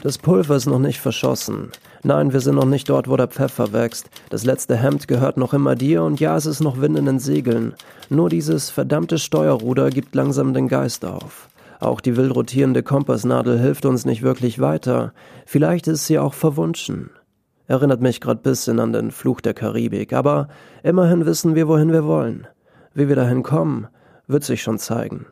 Das Pulver ist noch nicht verschossen. Nein, wir sind noch nicht dort, wo der Pfeffer wächst. Das letzte Hemd gehört noch immer dir und ja, es ist noch Wind in den Segeln. Nur dieses verdammte Steuerruder gibt langsam den Geist auf. Auch die wild rotierende Kompassnadel hilft uns nicht wirklich weiter. Vielleicht ist sie auch verwunschen. Erinnert mich grad bisschen an den Fluch der Karibik, aber immerhin wissen wir, wohin wir wollen. Wie wir dahin kommen, wird sich schon zeigen.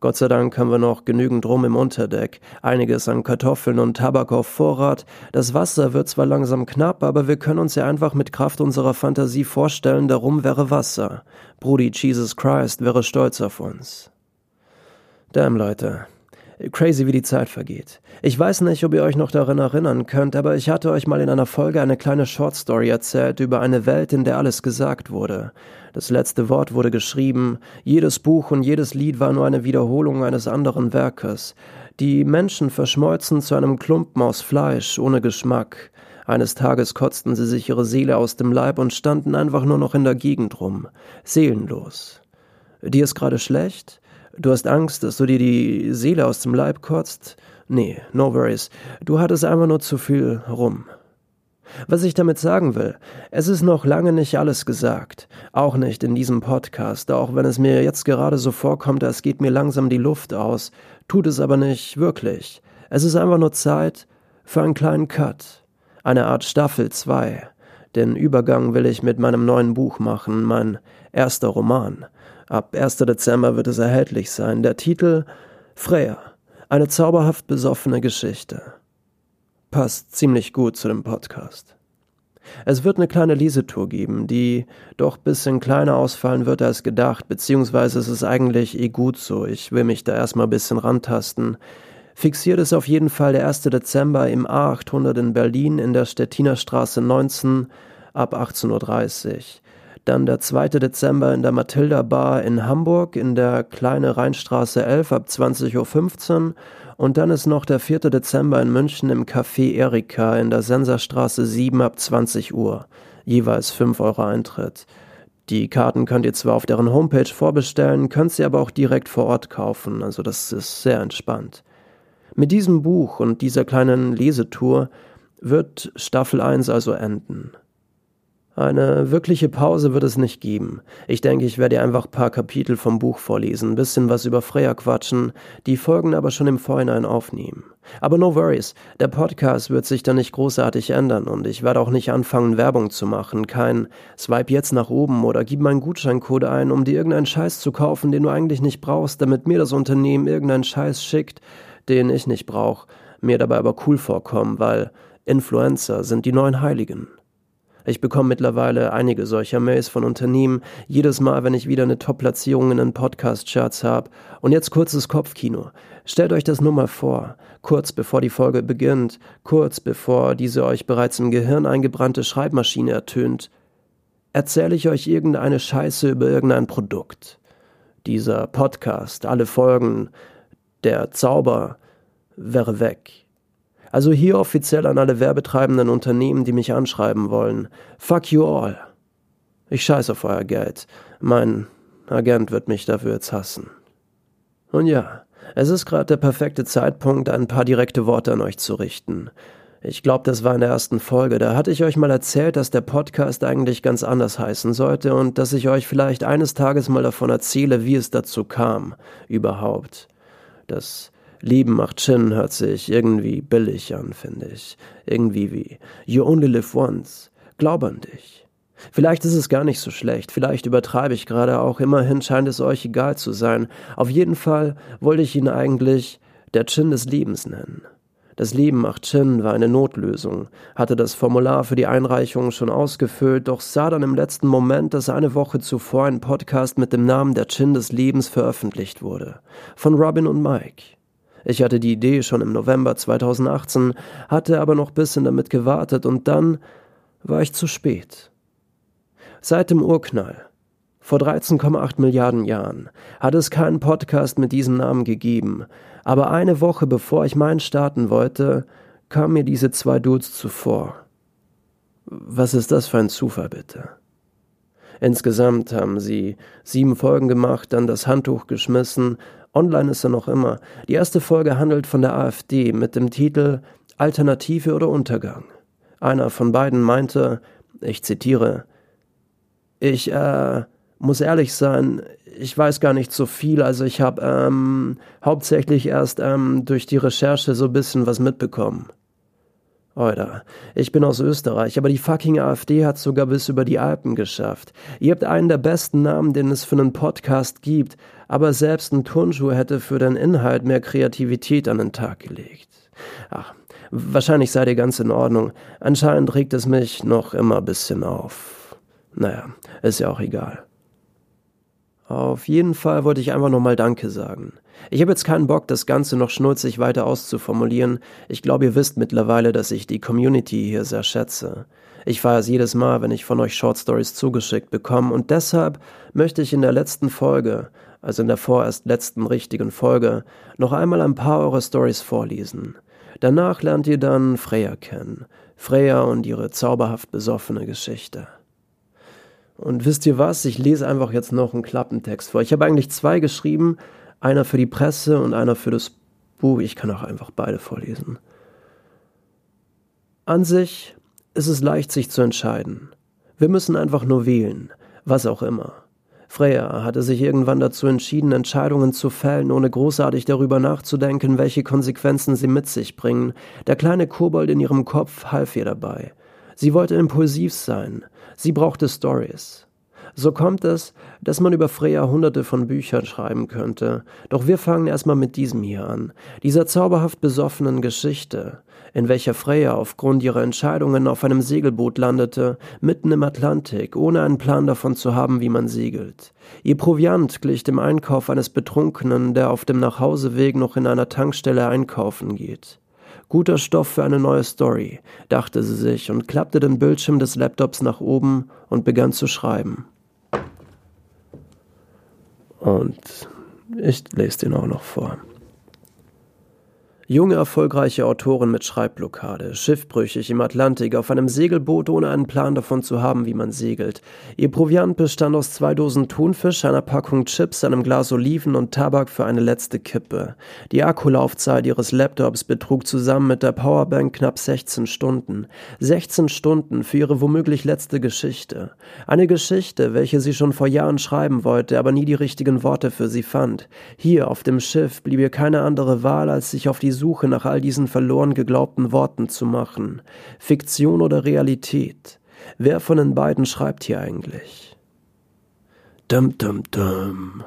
Gott sei Dank haben wir noch genügend Rum im Unterdeck, einiges an Kartoffeln und Tabak auf Vorrat. Das Wasser wird zwar langsam knapp, aber wir können uns ja einfach mit Kraft unserer Fantasie vorstellen, der Rum wäre Wasser. Brudi Jesus Christ wäre stolz auf uns. Damn, Leute. Crazy, wie die Zeit vergeht. Ich weiß nicht, ob ihr euch noch daran erinnern könnt, aber ich hatte euch mal in einer Folge eine kleine Shortstory erzählt über eine Welt, in der alles gesagt wurde. Das letzte Wort wurde geschrieben, jedes Buch und jedes Lied war nur eine Wiederholung eines anderen Werkes. Die Menschen verschmolzen zu einem Klumpen aus Fleisch, ohne Geschmack. Eines Tages kotzten sie sich ihre Seele aus dem Leib und standen einfach nur noch in der Gegend rum, seelenlos. Dir ist gerade schlecht? Du hast Angst, dass du dir die Seele aus dem Leib kotzt? Nee, no worries. Du hattest einfach nur zu viel rum. Was ich damit sagen will, es ist noch lange nicht alles gesagt. Auch nicht in diesem Podcast, auch wenn es mir jetzt gerade so vorkommt, als geht mir langsam die Luft aus, tut es aber nicht wirklich. Es ist einfach nur Zeit für einen kleinen Cut. Eine Art Staffel 2. Den Übergang will ich mit meinem neuen Buch machen, mein erster Roman. Ab 1. Dezember wird es erhältlich sein. Der Titel Freya. Eine zauberhaft besoffene Geschichte. Passt ziemlich gut zu dem Podcast. Es wird eine kleine Lesetour geben, die doch bisschen kleiner ausfallen wird als gedacht, beziehungsweise es ist eigentlich eh gut so. Ich will mich da erstmal bisschen rantasten. Fixiert ist auf jeden Fall der 1. Dezember im A800 in Berlin in der Stettiner Straße 19 ab 18.30 Uhr. Dann der 2. Dezember in der Matilda Bar in Hamburg in der Kleine Rheinstraße 11 ab 20.15 Uhr. Und dann ist noch der 4. Dezember in München im Café Erika in der Senserstraße 7 ab 20 Uhr. Jeweils 5 Euro Eintritt. Die Karten könnt ihr zwar auf deren Homepage vorbestellen, könnt sie aber auch direkt vor Ort kaufen, also das ist sehr entspannt. Mit diesem Buch und dieser kleinen Lesetour wird Staffel 1 also enden. Eine wirkliche Pause wird es nicht geben. Ich denke, ich werde einfach paar Kapitel vom Buch vorlesen, bisschen was über Freya quatschen, die Folgen aber schon im Vorhinein aufnehmen. Aber no worries, der Podcast wird sich dann nicht großartig ändern und ich werde auch nicht anfangen, Werbung zu machen. Kein Swipe jetzt nach oben oder gib meinen Gutscheincode ein, um dir irgendeinen Scheiß zu kaufen, den du eigentlich nicht brauchst, damit mir das Unternehmen irgendeinen Scheiß schickt, den ich nicht brauche, mir dabei aber cool vorkommen, weil Influencer sind die neuen Heiligen. Ich bekomme mittlerweile einige solcher Mails von Unternehmen, jedes Mal, wenn ich wieder eine Top-Platzierung in den Podcast-Charts habe. Und jetzt kurzes Kopfkino. Stellt euch das nur mal vor, kurz bevor die Folge beginnt, kurz bevor diese euch bereits im Gehirn eingebrannte Schreibmaschine ertönt, erzähle ich euch irgendeine Scheiße über irgendein Produkt. Dieser Podcast, alle Folgen, der Zauber wäre weg. Also hier offiziell an alle werbetreibenden Unternehmen, die mich anschreiben wollen. Fuck you all. Ich scheiße auf euer Geld. Mein Agent wird mich dafür jetzt hassen. Und ja, es ist gerade der perfekte Zeitpunkt, ein paar direkte Worte an euch zu richten. Ich glaube, das war in der ersten Folge. Da hatte ich euch mal erzählt, dass der Podcast eigentlich ganz anders heißen sollte und dass ich euch vielleicht eines Tages mal davon erzähle, wie es dazu kam. Überhaupt. Das Leben macht Chin hört sich irgendwie billig an, finde ich. Irgendwie wie You only live once. Glaub an dich. Vielleicht ist es gar nicht so schlecht, vielleicht übertreibe ich gerade auch, immerhin scheint es euch egal zu sein. Auf jeden Fall wollte ich ihn eigentlich der Chin des Lebens nennen. Das Leben macht Chin war eine Notlösung, hatte das Formular für die Einreichung schon ausgefüllt, doch sah dann im letzten Moment, dass eine Woche zuvor ein Podcast mit dem Namen der Chin des Lebens veröffentlicht wurde. Von Robin und Mike. Ich hatte die Idee schon im November 2018, hatte aber noch bisschen damit gewartet und dann war ich zu spät. Seit dem Urknall, vor 13,8 Milliarden Jahren, hat es keinen Podcast mit diesem Namen gegeben, aber eine Woche bevor ich meinen starten wollte, kamen mir diese zwei Dudes zuvor. Was ist das für ein Zufall, bitte? Insgesamt haben sie sieben Folgen gemacht, dann das Handtuch geschmissen Online ist er noch immer. Die erste Folge handelt von der AfD mit dem Titel Alternative oder Untergang. Einer von beiden meinte, ich zitiere, ich äh, muss ehrlich sein, ich weiß gar nicht so viel. Also ich habe ähm, hauptsächlich erst ähm, durch die Recherche so ein bisschen was mitbekommen. Alter, ich bin aus Österreich, aber die fucking AfD hat sogar bis über die Alpen geschafft. Ihr habt einen der besten Namen, den es für einen Podcast gibt, aber selbst ein Turnschuh hätte für den Inhalt mehr Kreativität an den Tag gelegt. Ach, wahrscheinlich seid ihr ganz in Ordnung. Anscheinend regt es mich noch immer ein bisschen auf. Naja, ist ja auch egal. Auf jeden Fall wollte ich einfach nochmal Danke sagen. Ich habe jetzt keinen Bock, das Ganze noch schnulzig weiter auszuformulieren. Ich glaube, ihr wisst mittlerweile, dass ich die Community hier sehr schätze. Ich feiere es jedes Mal, wenn ich von euch Short Stories zugeschickt bekomme und deshalb möchte ich in der letzten Folge, also in der vorerst letzten richtigen Folge, noch einmal ein paar eurer Stories vorlesen. Danach lernt ihr dann Freya kennen. Freya und ihre zauberhaft besoffene Geschichte. Und wisst ihr was? Ich lese einfach jetzt noch einen Klappentext vor. Ich habe eigentlich zwei geschrieben, einer für die Presse und einer für das Buch. Ich kann auch einfach beide vorlesen. An sich ist es leicht, sich zu entscheiden. Wir müssen einfach nur wählen, was auch immer. Freya hatte sich irgendwann dazu entschieden, Entscheidungen zu fällen, ohne großartig darüber nachzudenken, welche Konsequenzen sie mit sich bringen. Der kleine Kobold in ihrem Kopf half ihr dabei. Sie wollte impulsiv sein. Sie brauchte Stories. So kommt es, dass man über Freya hunderte von Büchern schreiben könnte. Doch wir fangen erstmal mit diesem hier an. Dieser zauberhaft besoffenen Geschichte, in welcher Freya aufgrund ihrer Entscheidungen auf einem Segelboot landete, mitten im Atlantik, ohne einen Plan davon zu haben, wie man segelt. Ihr Proviant glich dem Einkauf eines Betrunkenen, der auf dem Nachhauseweg noch in einer Tankstelle einkaufen geht. Guter Stoff für eine neue Story, dachte sie sich und klappte den Bildschirm des Laptops nach oben und begann zu schreiben. Und ich lese den auch noch vor. Junge, erfolgreiche Autorin mit Schreibblockade, schiffbrüchig im Atlantik auf einem Segelboot, ohne einen Plan davon zu haben, wie man segelt. Ihr Proviant bestand aus zwei Dosen Thunfisch, einer Packung Chips, einem Glas Oliven und Tabak für eine letzte Kippe. Die Akkulaufzeit ihres Laptops betrug zusammen mit der Powerbank knapp 16 Stunden. 16 Stunden für ihre womöglich letzte Geschichte. Eine Geschichte, welche sie schon vor Jahren schreiben wollte, aber nie die richtigen Worte für sie fand. Hier auf dem Schiff blieb ihr keine andere Wahl, als sich auf die Suche nach all diesen verloren geglaubten Worten zu machen. Fiktion oder Realität? Wer von den beiden schreibt hier eigentlich? Dum dum dum.